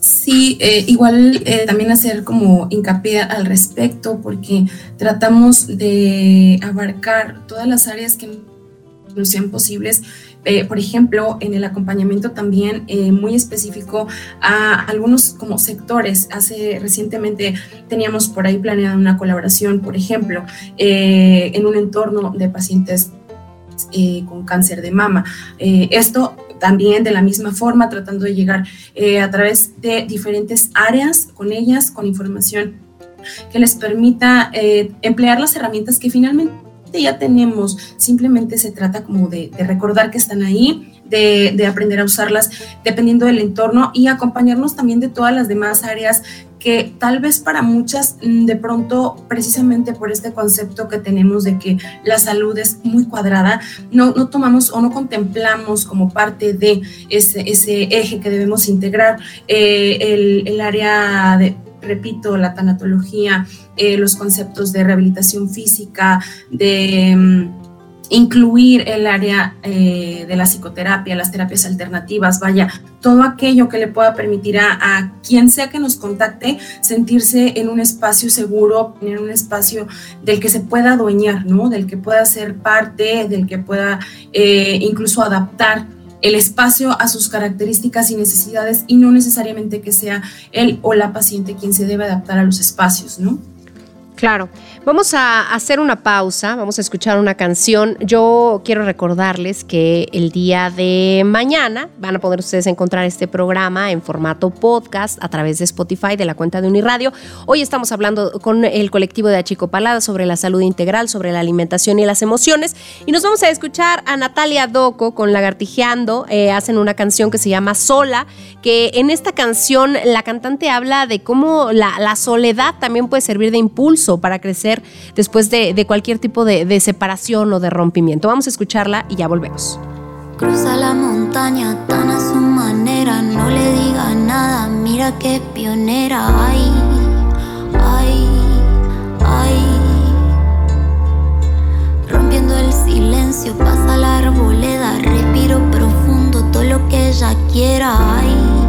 [SPEAKER 5] Sí, eh, igual también hacer como hincapié al respecto porque tratamos de abarcar todas las áreas que nos sean posibles eh, por ejemplo, en el acompañamiento también eh, muy específico a algunos como sectores. Hace recientemente teníamos por ahí planeada una colaboración, por ejemplo, eh, en un entorno de pacientes con cáncer de mama. esto también de la misma forma, tratando de llegar a través de diferentes áreas con ellas, con información que les permita emplear las herramientas que finalmente ya tenemos, simplemente se trata como de, recordar que están ahí, de, aprender a usarlas dependiendo del entorno y acompañarnos también de todas las demás áreas que tal vez para muchas mm, de pronto precisamente por este concepto que tenemos de que la salud es muy cuadrada, no, no tomamos o no contemplamos como parte de ese, eje que debemos integrar eh, el área de repito, la tanatología, eh, los conceptos de rehabilitación física, de mm, incluir el área eh, de la psicoterapia, las terapias alternativas, vaya, todo aquello que le pueda permitir a, quien sea que nos contacte sentirse en un espacio seguro, en un espacio del que se pueda adueñar, ¿no? Del que pueda ser parte, del que pueda eh, incluso adaptar el espacio a sus características y necesidades y no necesariamente que sea él o la paciente quien se debe adaptar a los espacios, ¿no?
[SPEAKER 3] Claro. Vamos a hacer una pausa, vamos a escuchar una canción. Yo quiero recordarles que el día de mañana van a poder ustedes encontrar este programa en formato podcast a través de Spotify de la cuenta de Uniradio. Hoy estamos hablando con el colectivo de Achicopalada sobre la salud integral, sobre la alimentación y las emociones. Y nos vamos a escuchar a Natalia Doco con Lagartijeando. Eh, hacen una canción que se llama Sola, que en esta canción la cantante habla de cómo la soledad también puede servir de impulso para crecer después de, cualquier tipo de, separación o de rompimiento. Vamos a escucharla y ya volvemos.
[SPEAKER 10] Cruza la montaña tan a su manera, no le diga nada, mira qué pionera. Ay, ay, ay. Rompiendo el silencio, pasa la arboleda, respiro profundo todo lo que ella quiera. Ay.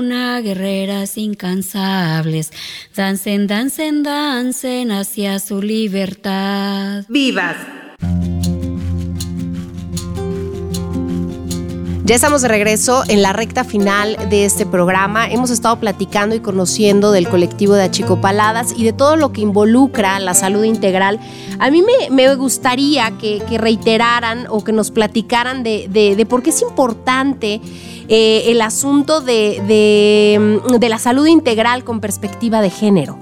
[SPEAKER 10] Luna,
[SPEAKER 8] guerreras incansables, dancen, dancen, dancen hacia su libertad.
[SPEAKER 1] ¡Vivas!
[SPEAKER 3] Ya estamos de regreso en la recta final de este programa. Hemos estado platicando y conociendo del colectivo de Achicopaladas y de todo lo que involucra la salud integral. A mí me, me gustaría que, que reiteraran o que nos platicaran de, de- de por qué es importante eh, el asunto de, de, mm, de la salud integral con perspectiva de género.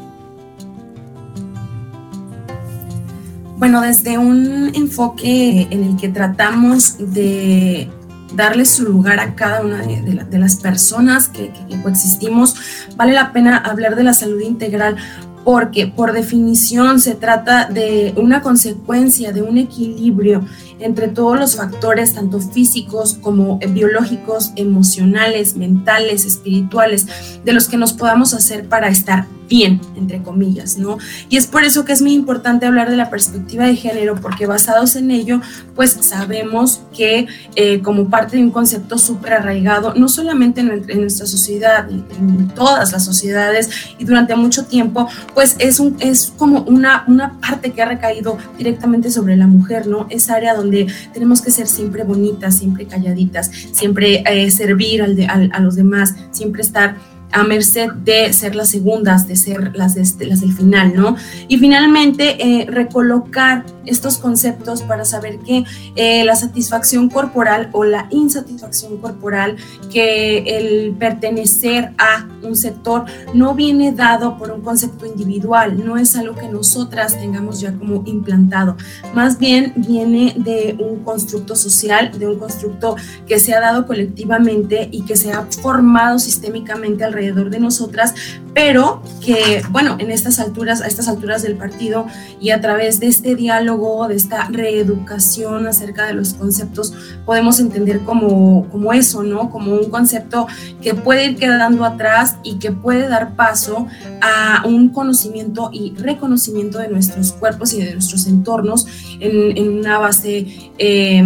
[SPEAKER 5] Bueno, desde un enfoque en el que tratamos de darle su lugar a cada una de, de la- de las personas que coexistimos, vale la pena hablar de la salud integral porque por definición se trata de una consecuencia, de un equilibrio entre todos los factores, tanto físicos como eh, biológicos, emocionales, mentales, espirituales, de los que nos podamos hacer para estar bien, entre comillas, ¿no? Y es por eso que es muy importante hablar de la perspectiva de género, porque basados en ello, pues sabemos que eh, como parte de un concepto súper arraigado, no solamente en, en nuestra sociedad, en, todas las sociedades y durante mucho tiempo, pues es, un, es como una, una parte que ha recaído directamente sobre la mujer, ¿no? Esa área donde tenemos que ser siempre bonitas, siempre calladitas, siempre eh, servir al de- al- a los demás, siempre estar a merced de ser las segundas, de ser las, este- del final, ¿no? Y finalmente, eh, recolocar estos conceptos para saber que eh, la satisfacción corporal o la insatisfacción corporal, que el pertenecer a un sector no viene dado por un concepto individual, no es algo que nosotras tengamos ya como implantado, más bien viene de un constructo social, de un constructo que se ha dado colectivamente y que se ha formado sistémicamente alrededor de nosotras, pero que, bueno, en estas alturas, a estas alturas del partido y a través de este diálogo, de esta reeducación acerca de los conceptos, podemos entender como, como eso, ¿no? Como un concepto que puede ir quedando atrás y que puede dar paso a un conocimiento y reconocimiento de nuestros cuerpos y de nuestros entornos en, una base eh,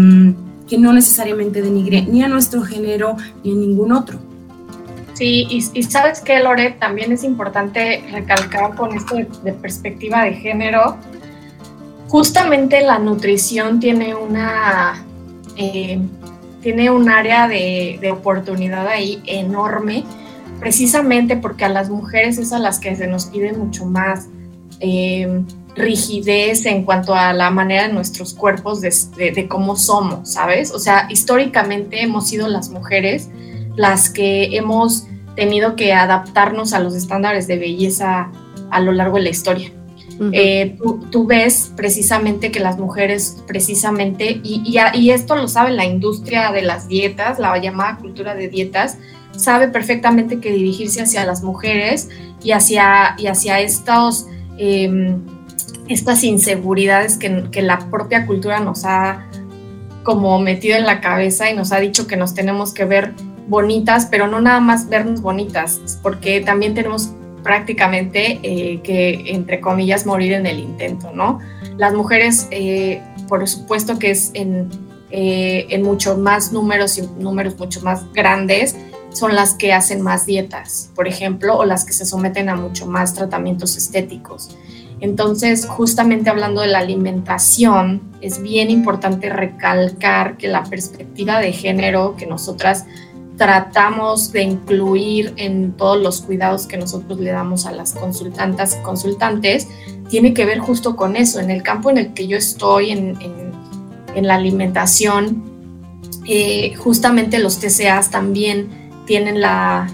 [SPEAKER 5] que no necesariamente denigre ni a nuestro género ni a ningún otro.
[SPEAKER 4] Sí, y, sabes que, Lore, también es importante recalcar con esto de, perspectiva de género, justamente la nutrición tiene una, eh, tiene un área de, oportunidad ahí enorme, precisamente porque a las mujeres es a las que se nos pide mucho más eh, rigidez en cuanto a la manera de nuestros cuerpos, de cómo somos, ¿sabes? O sea, históricamente hemos sido las mujeres las que hemos tenido que adaptarnos a los estándares de belleza a lo largo de la historia. Uh -huh. eh, tú, tú, ves precisamente que las mujeres, precisamente, y, y, y, esto lo sabe la industria de las dietas, la llamada cultura de dietas, sabe perfectamente que dirigirse hacia las mujeres y hacia, y hacia estos, eh, estas inseguridades que, que la propia cultura nos ha como metido en la cabeza y nos ha dicho que nos tenemos que ver bonitas, pero no nada más vernos bonitas, porque también tenemos prácticamente eh, que, entre comillas, morir en el intento, ¿no? Las mujeres, eh, por supuesto que es en, eh, en mucho más números y números mucho más grandes, son las que hacen más dietas, por ejemplo, o las que se someten a mucho más tratamientos estéticos. Entonces, justamente hablando de la alimentación, es bien importante recalcar que la perspectiva de género que nosotras tratamos de incluir en todos los cuidados que nosotros le damos a las consultantas y consultantes, tiene que ver justo con eso. En el campo en el que yo estoy, en, en, la alimentación, eh, justamente los TCAs también tienen la,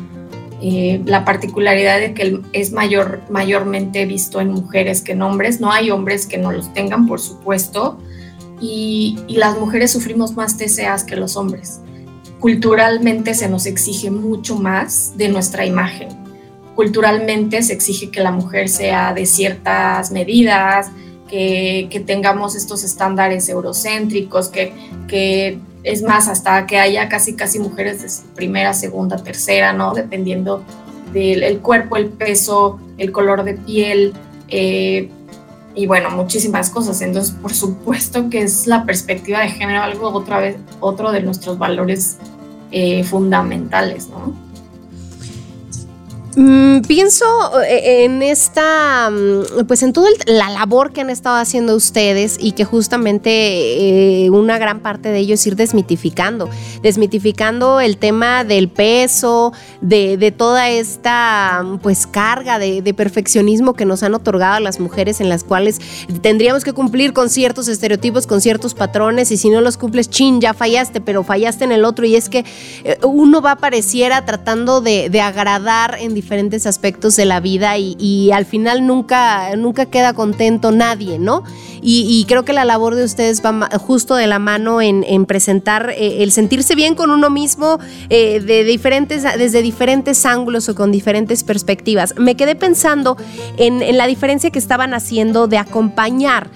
[SPEAKER 4] eh, la particularidad de que es mayor, mayormente visto en mujeres que en hombres. No hay hombres que no los tengan, por supuesto, y, y las mujeres sufrimos más TCAs que los hombres culturalmente se nos exige mucho más de nuestra imagen. culturalmente se exige que la mujer sea de ciertas medidas, que, que tengamos estos estándares eurocéntricos, que, que es más, hasta que haya casi, casi mujeres de primera, segunda, tercera, ¿no? Dependiendo del el cuerpo, el peso, el color de piel, eh, y bueno, muchísimas cosas. Entonces, por supuesto que es la perspectiva de género algo otra vez, otro de nuestros valores eh, fundamentales, ¿no?
[SPEAKER 3] Mm, pienso eh, en esta, mm, pues en toda la labor que han estado haciendo ustedes y que justamente eh, una gran parte de ello es ir desmitificando, desmitificando el tema del peso, de, toda esta pues carga de, perfeccionismo que nos han otorgado a las mujeres en las cuales tendríamos que cumplir con ciertos estereotipos, con ciertos patrones y si no los cumples, chin, ya fallaste, pero fallaste en el otro. Y es que eh, uno va pareciera tratando de, de agradar en diferentes aspectos de la vida y, al final nunca, nunca queda contento nadie, ¿no? Y, creo que la labor de ustedes va justo de la mano en, presentar eh, el sentirse bien con uno mismo eh, de diferentes, desde diferentes ángulos o con diferentes perspectivas. Me quedé pensando en, en la diferencia que estaban haciendo de acompañar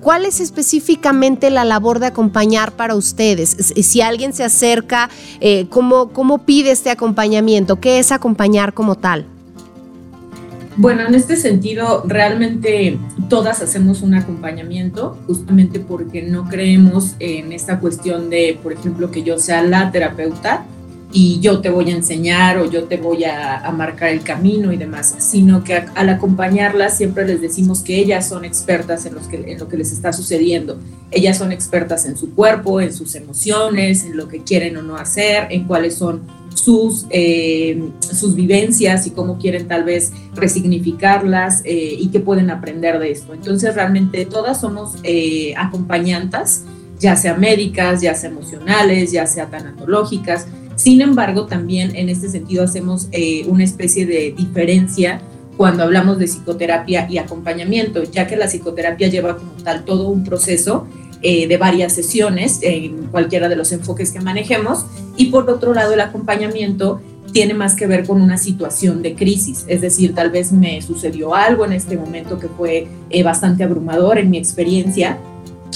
[SPEAKER 3] ¿Cuál es específicamente la labor de acompañar para ustedes? Si alguien se acerca, eh, ¿cómo, ¿cómo pide este acompañamiento? ¿Qué es acompañar como tal?
[SPEAKER 6] Bueno, en este sentido, realmente todas hacemos un acompañamiento, justamente porque no creemos en esta cuestión de, por ejemplo, que yo sea la terapeuta, y yo te voy a enseñar o yo te voy a, marcar el camino y demás, sino que al acompañarlas siempre les decimos que ellas son expertas en, los que, en lo que les está sucediendo. Ellas son expertas en su cuerpo, en sus emociones, en lo que quieren o no hacer, en cuáles son sus, eh, sus vivencias y cómo quieren tal vez resignificarlas eh, y qué pueden aprender de esto. Entonces realmente todas somos eh, acompañantas, ya sea médicas, ya sea emocionales, ya sea tanatológicas sin embargo, también en este sentido hacemos eh, una especie de diferencia cuando hablamos de psicoterapia y acompañamiento, ya que la psicoterapia lleva como tal todo un proceso eh, de varias sesiones en cualquiera de los enfoques que manejemos y por otro lado el acompañamiento tiene más que ver con una situación de crisis, es decir, tal vez me sucedió algo en este momento que fue eh, bastante abrumador en mi experiencia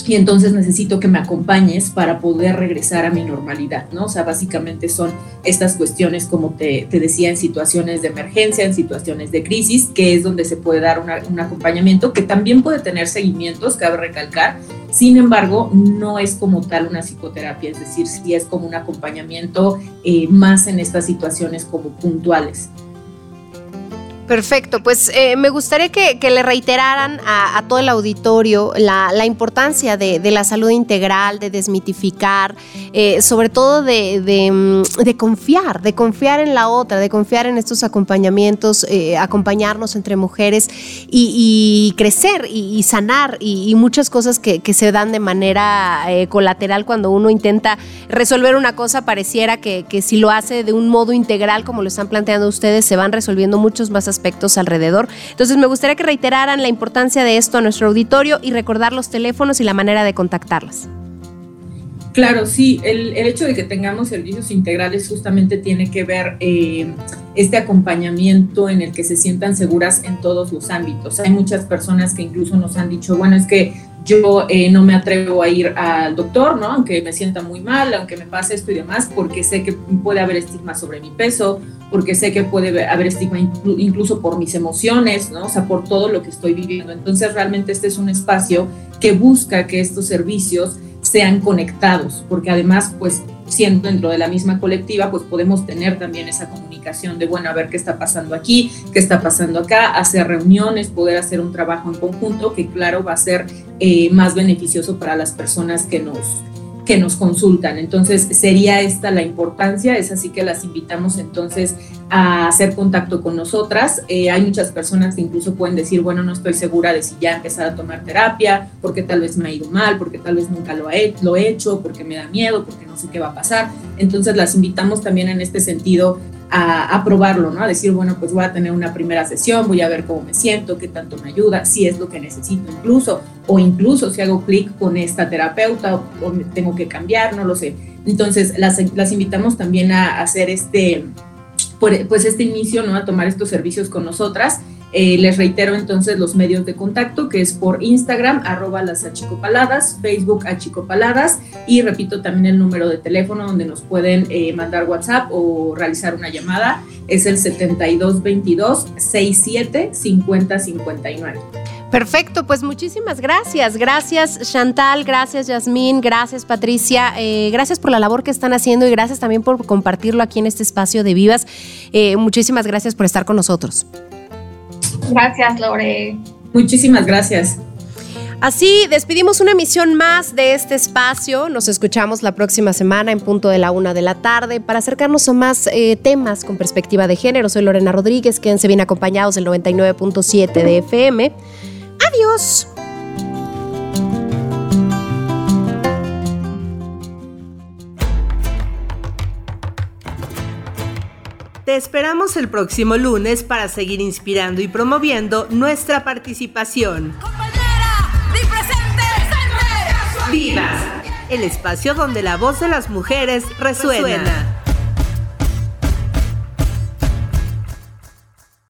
[SPEAKER 6] y entonces necesito que me acompañes para poder regresar a mi normalidad, ¿no? O sea, básicamente son estas cuestiones, como te, decía, en situaciones de emergencia, en situaciones de crisis, que es donde se puede dar un acompañamiento, que también puede tener seguimientos, cabe recalcar, sin embargo, no es como tal una psicoterapia, es decir, sí es como un acompañamiento eh, más en estas situaciones como puntuales.
[SPEAKER 3] Perfecto, pues eh, me gustaría que, le reiteraran a, todo el auditorio la, importancia de, la salud integral, de desmitificar, eh, sobre todo mm, de, confiar, de confiar en la otra, de confiar en estos acompañamientos, eh, acompañarnos entre mujeres y, crecer y, sanar y, muchas cosas que, se dan de manera colateral cuando uno intenta resolver una cosa, pareciera que, que si lo hace de un modo integral como lo están planteando ustedes, se van resolviendo muchos más aspectos aspectos alrededor. Entonces me gustaría que reiteraran la importancia de esto a nuestro auditorio y recordar los teléfonos y la manera de contactarlas.
[SPEAKER 6] Claro, sí, el, hecho de que tengamos servicios integrales justamente tiene que ver eh, este acompañamiento en el que se sientan seguras en todos los ámbitos. Hay muchas personas que incluso nos han dicho, bueno, es que yo eh, no me atrevo a ir al doctor, ¿no? Aunque me sienta muy mal, aunque me pase esto y demás, porque sé que puede haber estigma sobre mi peso, porque sé que puede haber estigma incluso por mis emociones, ¿no? O sea, por todo lo que estoy viviendo. Entonces, realmente este es un espacio que busca que estos servicios sean conectados, porque además, pues, siendo dentro de la misma colectiva, pues podemos tener también esa comunicación de, bueno, a ver qué está pasando aquí, qué está pasando acá, hacer reuniones, poder hacer un trabajo en conjunto que, claro, va a ser eh, más beneficioso para las personas que nos, que nos consultan. Entonces, sería esta la importancia, es así que las invitamos entonces a hacer contacto con nosotras. Eh, hay muchas personas que incluso pueden decir, bueno, no estoy segura de si ya empezar a tomar terapia, porque tal vez me ha ido mal, porque tal vez nunca lo he, lo he hecho, porque me da miedo, porque no sé qué va a pasar. Entonces, las invitamos también en este sentido a, probarlo, ¿no? A decir, bueno, pues voy a tener una primera sesión, voy a ver cómo me siento, qué tanto me ayuda, si es lo que necesito incluso, o incluso si hago clic con esta terapeuta o, tengo que cambiar, no lo sé. Entonces, las, las invitamos también a hacer este pues este inicio ¿no? a tomar estos servicios con nosotras. Eh, les reitero entonces los medios de contacto, que es por Instagram, arroba las achicopaladas, Facebook achicopaladas, y repito también el número de teléfono donde nos pueden eh, mandar WhatsApp o realizar una llamada, es el 7222 67 50 59.
[SPEAKER 3] Perfecto, pues muchísimas gracias. Gracias Chantal, gracias Yasmín, gracias Patricia, eh, gracias por la labor que están haciendo y gracias también por compartirlo aquí en este espacio de Vivas. Muchísimas gracias por estar con nosotros.
[SPEAKER 4] Gracias, Lore.
[SPEAKER 6] Muchísimas gracias.
[SPEAKER 3] Así despedimos una emisión más de este espacio. Nos escuchamos la próxima semana en punto de la una de la tarde para acercarnos a más eh, temas con perspectiva de género. Soy Lorena Rodríguez, quédense bien acompañados del 99.7 de FM. Adiós.
[SPEAKER 1] Te esperamos el próximo lunes para seguir inspirando y promoviendo nuestra participación. Vivas, el espacio donde la voz de las mujeres resuena.